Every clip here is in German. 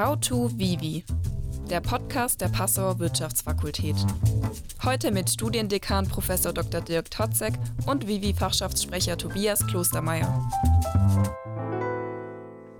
How to Vivi, der Podcast der Passauer Wirtschaftsfakultät. Heute mit Studiendekan Prof. Dr. Dirk Totzek und Vivi-Fachschaftssprecher Tobias Klostermeier.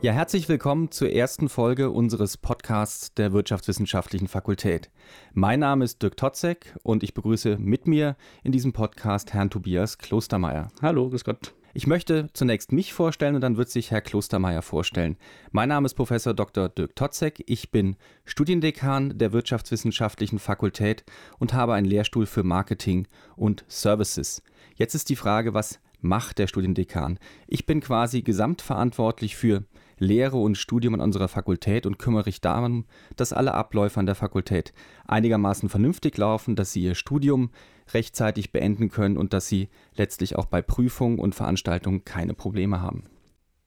Ja, herzlich willkommen zur ersten Folge unseres Podcasts der Wirtschaftswissenschaftlichen Fakultät. Mein Name ist Dirk Totzek und ich begrüße mit mir in diesem Podcast Herrn Tobias Klostermeier. Hallo, grüß Gott. Ich möchte zunächst mich vorstellen und dann wird sich Herr Klostermeier vorstellen. Mein Name ist Professor Dr. Dirk Totzek. Ich bin Studiendekan der Wirtschaftswissenschaftlichen Fakultät und habe einen Lehrstuhl für Marketing und Services. Jetzt ist die Frage, was macht der Studiendekan? Ich bin quasi gesamtverantwortlich für Lehre und Studium an unserer Fakultät und kümmere mich darum, dass alle Abläufe an der Fakultät einigermaßen vernünftig laufen, dass sie ihr Studium rechtzeitig beenden können und dass sie letztlich auch bei Prüfungen und Veranstaltungen keine Probleme haben.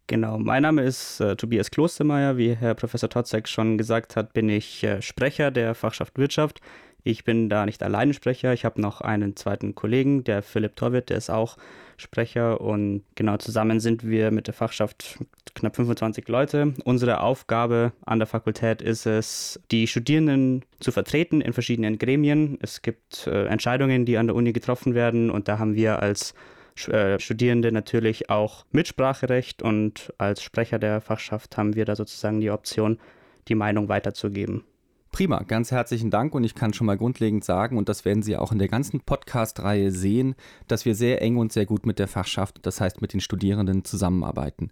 Genau, mein Name ist äh, Tobias Klostermeier. Wie Herr Professor Totzek schon gesagt hat, bin ich äh, Sprecher der Fachschaft Wirtschaft. Ich bin da nicht alleine Sprecher. Ich habe noch einen zweiten Kollegen, der Philipp Torwitt, der ist auch Sprecher. Und genau zusammen sind wir mit der Fachschaft knapp 25 Leute. Unsere Aufgabe an der Fakultät ist es, die Studierenden zu vertreten in verschiedenen Gremien. Es gibt äh, Entscheidungen, die an der Uni getroffen werden. Und da haben wir als äh, Studierende natürlich auch Mitspracherecht. Und als Sprecher der Fachschaft haben wir da sozusagen die Option, die Meinung weiterzugeben. Prima, ganz herzlichen Dank und ich kann schon mal grundlegend sagen, und das werden Sie auch in der ganzen Podcast-Reihe sehen, dass wir sehr eng und sehr gut mit der Fachschaft, das heißt mit den Studierenden zusammenarbeiten.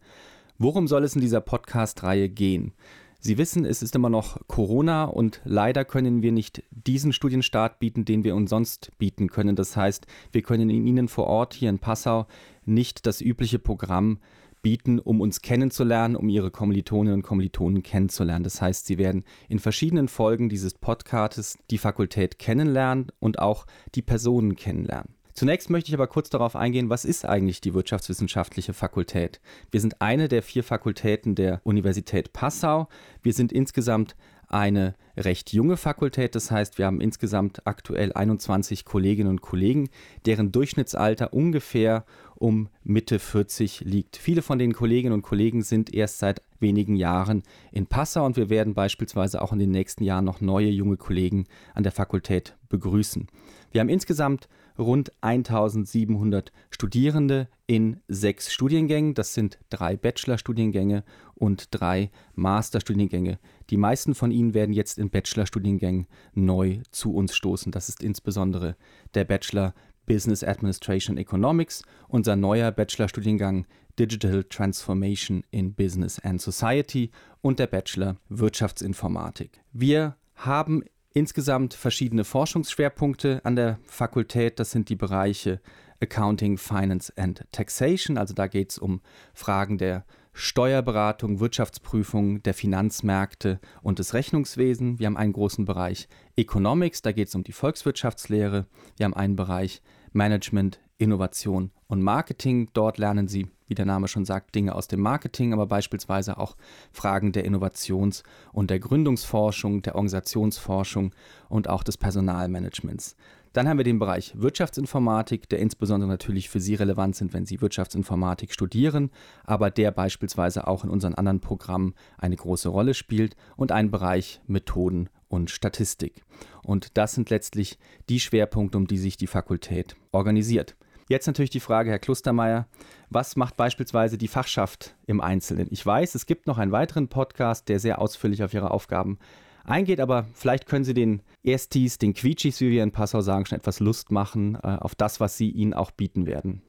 Worum soll es in dieser Podcast-Reihe gehen? Sie wissen, es ist immer noch Corona und leider können wir nicht diesen Studienstart bieten, den wir uns sonst bieten können. Das heißt, wir können Ihnen vor Ort hier in Passau nicht das übliche Programm bieten, um uns kennenzulernen, um ihre Kommilitoninnen und Kommilitonen kennenzulernen. Das heißt, sie werden in verschiedenen Folgen dieses Podcasts die Fakultät kennenlernen und auch die Personen kennenlernen. Zunächst möchte ich aber kurz darauf eingehen, was ist eigentlich die wirtschaftswissenschaftliche Fakultät? Wir sind eine der vier Fakultäten der Universität Passau. Wir sind insgesamt eine recht junge Fakultät. Das heißt, wir haben insgesamt aktuell 21 Kolleginnen und Kollegen, deren Durchschnittsalter ungefähr um Mitte 40 liegt. Viele von den Kolleginnen und Kollegen sind erst seit wenigen Jahren in Passau und wir werden beispielsweise auch in den nächsten Jahren noch neue junge Kollegen an der Fakultät begrüßen. Wir haben insgesamt rund 1700 Studierende in sechs Studiengängen. Das sind drei Bachelorstudiengänge und drei Masterstudiengänge. Die meisten von ihnen werden jetzt in Bachelorstudiengängen neu zu uns stoßen. Das ist insbesondere der Bachelor Business Administration Economics, unser neuer Bachelorstudiengang Digital Transformation in Business and Society und der Bachelor Wirtschaftsinformatik. Wir haben insgesamt verschiedene Forschungsschwerpunkte an der Fakultät. Das sind die Bereiche Accounting, Finance and Taxation. Also da geht es um Fragen der Steuerberatung, Wirtschaftsprüfung, der Finanzmärkte und des Rechnungswesens. Wir haben einen großen Bereich Economics, da geht es um die Volkswirtschaftslehre. Wir haben einen Bereich Management, Innovation und Marketing. Dort lernen Sie, wie der Name schon sagt, Dinge aus dem Marketing, aber beispielsweise auch Fragen der Innovations- und der Gründungsforschung, der Organisationsforschung und auch des Personalmanagements. Dann haben wir den Bereich Wirtschaftsinformatik, der insbesondere natürlich für Sie relevant sind, wenn Sie Wirtschaftsinformatik studieren, aber der beispielsweise auch in unseren anderen Programmen eine große Rolle spielt und einen Bereich Methoden und Statistik. Und das sind letztlich die Schwerpunkte, um die sich die Fakultät organisiert. Jetzt natürlich die Frage, Herr Klustermeier, was macht beispielsweise die Fachschaft im Einzelnen? Ich weiß, es gibt noch einen weiteren Podcast, der sehr ausführlich auf Ihre Aufgaben eingeht, aber vielleicht können Sie den Erstis, den Quietschis, wie wir in Passau sagen, schon etwas Lust machen äh, auf das, was Sie ihnen auch bieten werden.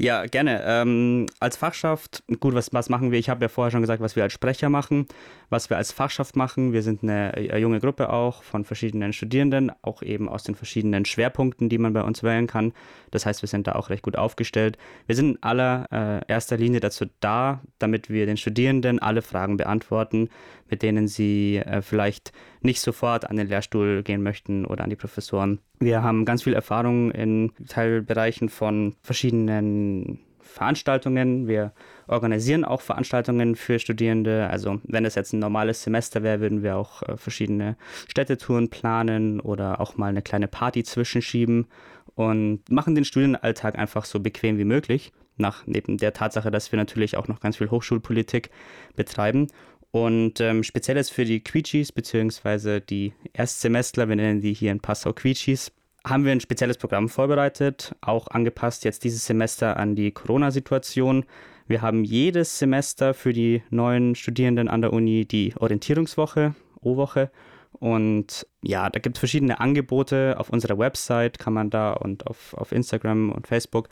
Ja, gerne. Ähm, als Fachschaft, gut, was, was machen wir? Ich habe ja vorher schon gesagt, was wir als Sprecher machen, was wir als Fachschaft machen. Wir sind eine, eine junge Gruppe auch von verschiedenen Studierenden, auch eben aus den verschiedenen Schwerpunkten, die man bei uns wählen kann. Das heißt, wir sind da auch recht gut aufgestellt. Wir sind in aller äh, erster Linie dazu da, damit wir den Studierenden alle Fragen beantworten, mit denen sie äh, vielleicht nicht sofort an den Lehrstuhl gehen möchten oder an die Professoren. Wir haben ganz viel Erfahrung in Teilbereichen von verschiedenen Veranstaltungen. Wir organisieren auch Veranstaltungen für Studierende. Also wenn es jetzt ein normales Semester wäre, würden wir auch äh, verschiedene Städtetouren planen oder auch mal eine kleine Party zwischenschieben und machen den Studienalltag einfach so bequem wie möglich. Nach neben der Tatsache, dass wir natürlich auch noch ganz viel Hochschulpolitik betreiben. Und ähm, speziell jetzt für die Quichis, beziehungsweise die Erstsemestler, wir nennen die hier in Passau Quichis, haben wir ein spezielles Programm vorbereitet, auch angepasst jetzt dieses Semester an die Corona-Situation. Wir haben jedes Semester für die neuen Studierenden an der Uni die Orientierungswoche, O-Woche. Und ja, da gibt es verschiedene Angebote. Auf unserer Website kann man da und auf, auf Instagram und Facebook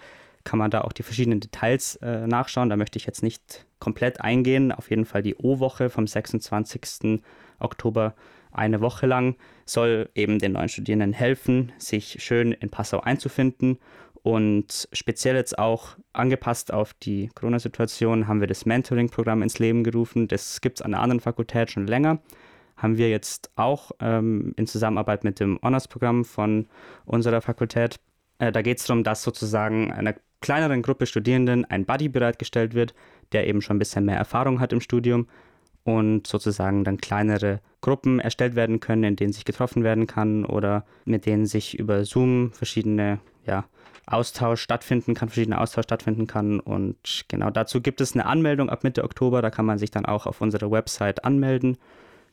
kann man da auch die verschiedenen Details äh, nachschauen. Da möchte ich jetzt nicht komplett eingehen. Auf jeden Fall die O-Woche vom 26. Oktober eine Woche lang soll eben den neuen Studierenden helfen, sich schön in Passau einzufinden. Und speziell jetzt auch angepasst auf die Corona-Situation haben wir das Mentoring-Programm ins Leben gerufen. Das gibt es an der anderen Fakultät schon länger. Haben wir jetzt auch ähm, in Zusammenarbeit mit dem Honors-Programm von unserer Fakultät. Äh, da geht es darum, dass sozusagen einer kleineren Gruppe Studierenden ein Buddy bereitgestellt wird, der eben schon ein bisschen mehr Erfahrung hat im Studium und sozusagen dann kleinere Gruppen erstellt werden können, in denen sich getroffen werden kann oder mit denen sich über Zoom verschiedene ja, Austausch stattfinden kann, verschiedene Austausch stattfinden kann. Und genau dazu gibt es eine Anmeldung ab Mitte Oktober, da kann man sich dann auch auf unserer Website anmelden.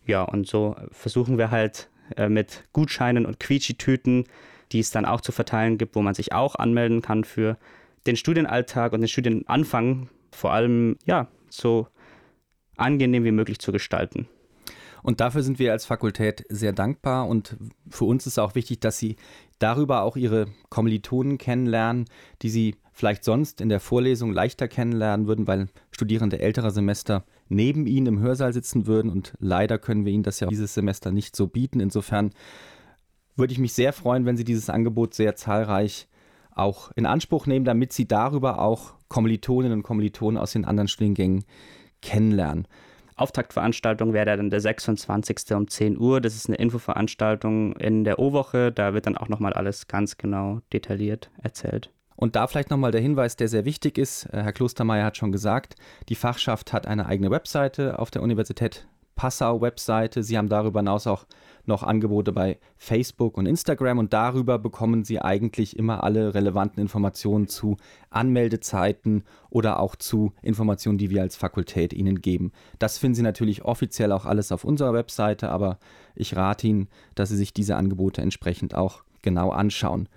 Ja, und so versuchen wir halt äh, mit Gutscheinen und Quietschi-Tüten, die es dann auch zu verteilen gibt, wo man sich auch anmelden kann für den Studienalltag und den Studienanfang vor allem ja so angenehm wie möglich zu gestalten. Und dafür sind wir als Fakultät sehr dankbar und für uns ist auch wichtig, dass Sie darüber auch Ihre Kommilitonen kennenlernen, die Sie vielleicht sonst in der Vorlesung leichter kennenlernen würden, weil Studierende älterer Semester neben Ihnen im Hörsaal sitzen würden und leider können wir Ihnen das ja dieses Semester nicht so bieten. Insofern würde ich mich sehr freuen, wenn Sie dieses Angebot sehr zahlreich auch in Anspruch nehmen, damit Sie darüber auch Kommilitoninnen und Kommilitonen aus den anderen Studiengängen kennenlernen. Auftaktveranstaltung wäre dann der 26. um 10 Uhr. Das ist eine Infoveranstaltung in der O-Woche. Da wird dann auch nochmal alles ganz genau detailliert erzählt. Und da vielleicht nochmal der Hinweis, der sehr wichtig ist. Äh, Herr Klostermeier hat schon gesagt, die Fachschaft hat eine eigene Webseite auf der Universität Passau Webseite. Sie haben darüber hinaus auch noch Angebote bei Facebook und Instagram und darüber bekommen Sie eigentlich immer alle relevanten Informationen zu Anmeldezeiten oder auch zu Informationen, die wir als Fakultät Ihnen geben. Das finden Sie natürlich offiziell auch alles auf unserer Webseite, aber ich rate Ihnen, dass Sie sich diese Angebote entsprechend auch genau anschauen.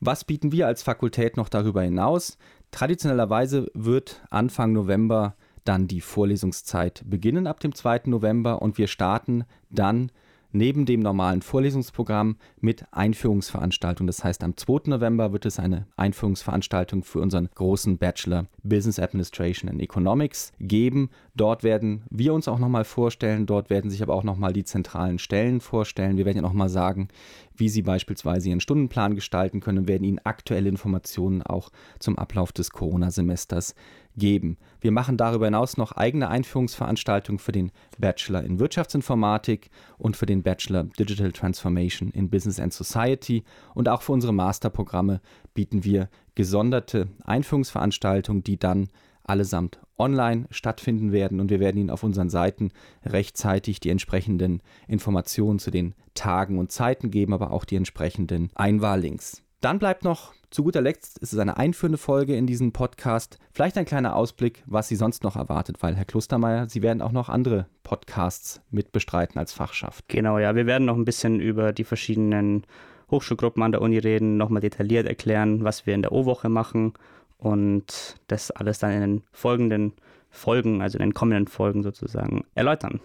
Was bieten wir als Fakultät noch darüber hinaus? Traditionellerweise wird Anfang November dann die Vorlesungszeit beginnen ab dem 2. November und wir starten dann neben dem normalen Vorlesungsprogramm mit Einführungsveranstaltungen. Das heißt, am 2. November wird es eine Einführungsveranstaltung für unseren großen Bachelor Business Administration and Economics geben. Dort werden wir uns auch nochmal vorstellen, dort werden sich aber auch nochmal die zentralen Stellen vorstellen. Wir werden ja nochmal sagen, wie Sie beispielsweise Ihren Stundenplan gestalten können und werden Ihnen aktuelle Informationen auch zum Ablauf des Corona-Semesters geben. Wir machen darüber hinaus noch eigene Einführungsveranstaltungen für den Bachelor in Wirtschaftsinformatik und für den Bachelor Digital Transformation in Business and Society und auch für unsere Masterprogramme bieten wir gesonderte Einführungsveranstaltungen, die dann allesamt online stattfinden werden und wir werden Ihnen auf unseren Seiten rechtzeitig die entsprechenden Informationen zu den Tagen und Zeiten geben, aber auch die entsprechenden Einwahllinks. Dann bleibt noch zu guter Letzt, ist es eine einführende Folge in diesen Podcast. Vielleicht ein kleiner Ausblick, was Sie sonst noch erwartet, weil Herr Klostermeier, Sie werden auch noch andere Podcasts mitbestreiten als Fachschaft. Genau, ja, wir werden noch ein bisschen über die verschiedenen Hochschulgruppen an der Uni reden, nochmal detailliert erklären, was wir in der O-Woche machen und das alles dann in den folgenden Folgen, also in den kommenden Folgen sozusagen, erläutern.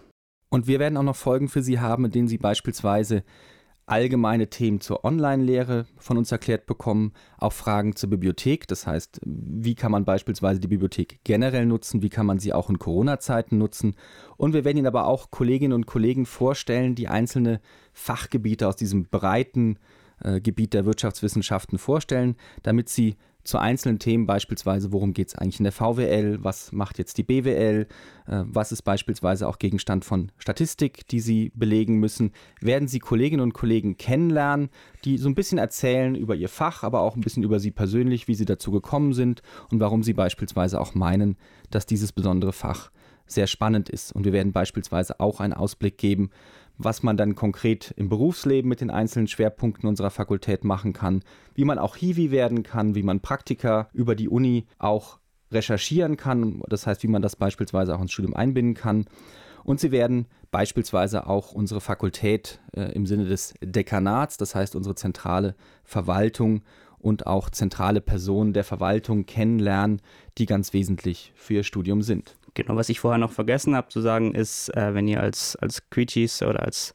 Und wir werden auch noch Folgen für Sie haben, in denen Sie beispielsweise allgemeine Themen zur Online-Lehre von uns erklärt bekommen, auch Fragen zur Bibliothek, das heißt, wie kann man beispielsweise die Bibliothek generell nutzen, wie kann man sie auch in Corona-Zeiten nutzen. Und wir werden Ihnen aber auch Kolleginnen und Kollegen vorstellen, die einzelne Fachgebiete aus diesem breiten äh, Gebiet der Wirtschaftswissenschaften vorstellen, damit Sie zu einzelnen Themen beispielsweise, worum geht es eigentlich in der VWL, was macht jetzt die BWL, äh, was ist beispielsweise auch Gegenstand von Statistik, die Sie belegen müssen, werden Sie Kolleginnen und Kollegen kennenlernen, die so ein bisschen erzählen über ihr Fach, aber auch ein bisschen über Sie persönlich, wie Sie dazu gekommen sind und warum Sie beispielsweise auch meinen, dass dieses besondere Fach sehr spannend ist. Und wir werden beispielsweise auch einen Ausblick geben, was man dann konkret im Berufsleben mit den einzelnen Schwerpunkten unserer Fakultät machen kann, wie man auch Hiwi werden kann, wie man Praktika über die Uni auch recherchieren kann, das heißt, wie man das beispielsweise auch ins Studium einbinden kann. Und sie werden beispielsweise auch unsere Fakultät äh, im Sinne des Dekanats, das heißt unsere zentrale Verwaltung und auch zentrale Personen der Verwaltung kennenlernen, die ganz wesentlich für ihr Studium sind. Genau, was ich vorher noch vergessen habe zu sagen, ist, äh, wenn ihr als, als Quichis oder als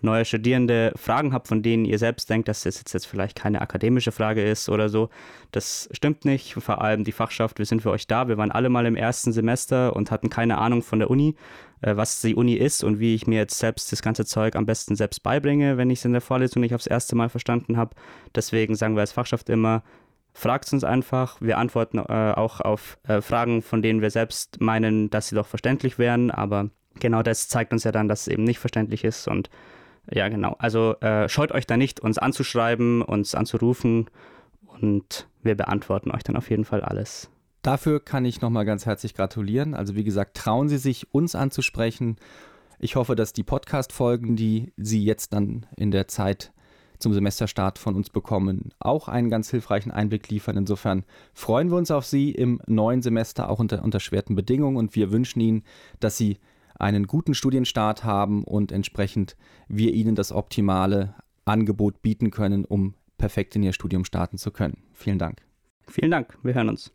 neue Studierende Fragen habt, von denen ihr selbst denkt, dass das jetzt vielleicht keine akademische Frage ist oder so. Das stimmt nicht. Vor allem die Fachschaft, wir sind für euch da. Wir waren alle mal im ersten Semester und hatten keine Ahnung von der Uni, äh, was die Uni ist und wie ich mir jetzt selbst das ganze Zeug am besten selbst beibringe, wenn ich es in der Vorlesung nicht aufs erste Mal verstanden habe. Deswegen sagen wir als Fachschaft immer, fragt uns einfach. Wir antworten äh, auch auf äh, Fragen, von denen wir selbst meinen, dass sie doch verständlich wären, aber genau das zeigt uns ja dann, dass es eben nicht verständlich ist und ja, genau. Also äh, scheut euch da nicht, uns anzuschreiben, uns anzurufen und wir beantworten euch dann auf jeden Fall alles. Dafür kann ich nochmal ganz herzlich gratulieren. Also wie gesagt, trauen Sie sich, uns anzusprechen. Ich hoffe, dass die Podcast-Folgen, die Sie jetzt dann in der Zeit zum Semesterstart von uns bekommen, auch einen ganz hilfreichen Einblick liefern. Insofern freuen wir uns auf Sie im neuen Semester, auch unter, unter schwerten Bedingungen. Und wir wünschen Ihnen, dass Sie einen guten Studienstart haben und entsprechend wir Ihnen das optimale Angebot bieten können, um perfekt in Ihr Studium starten zu können. Vielen Dank. Vielen Dank, wir hören uns.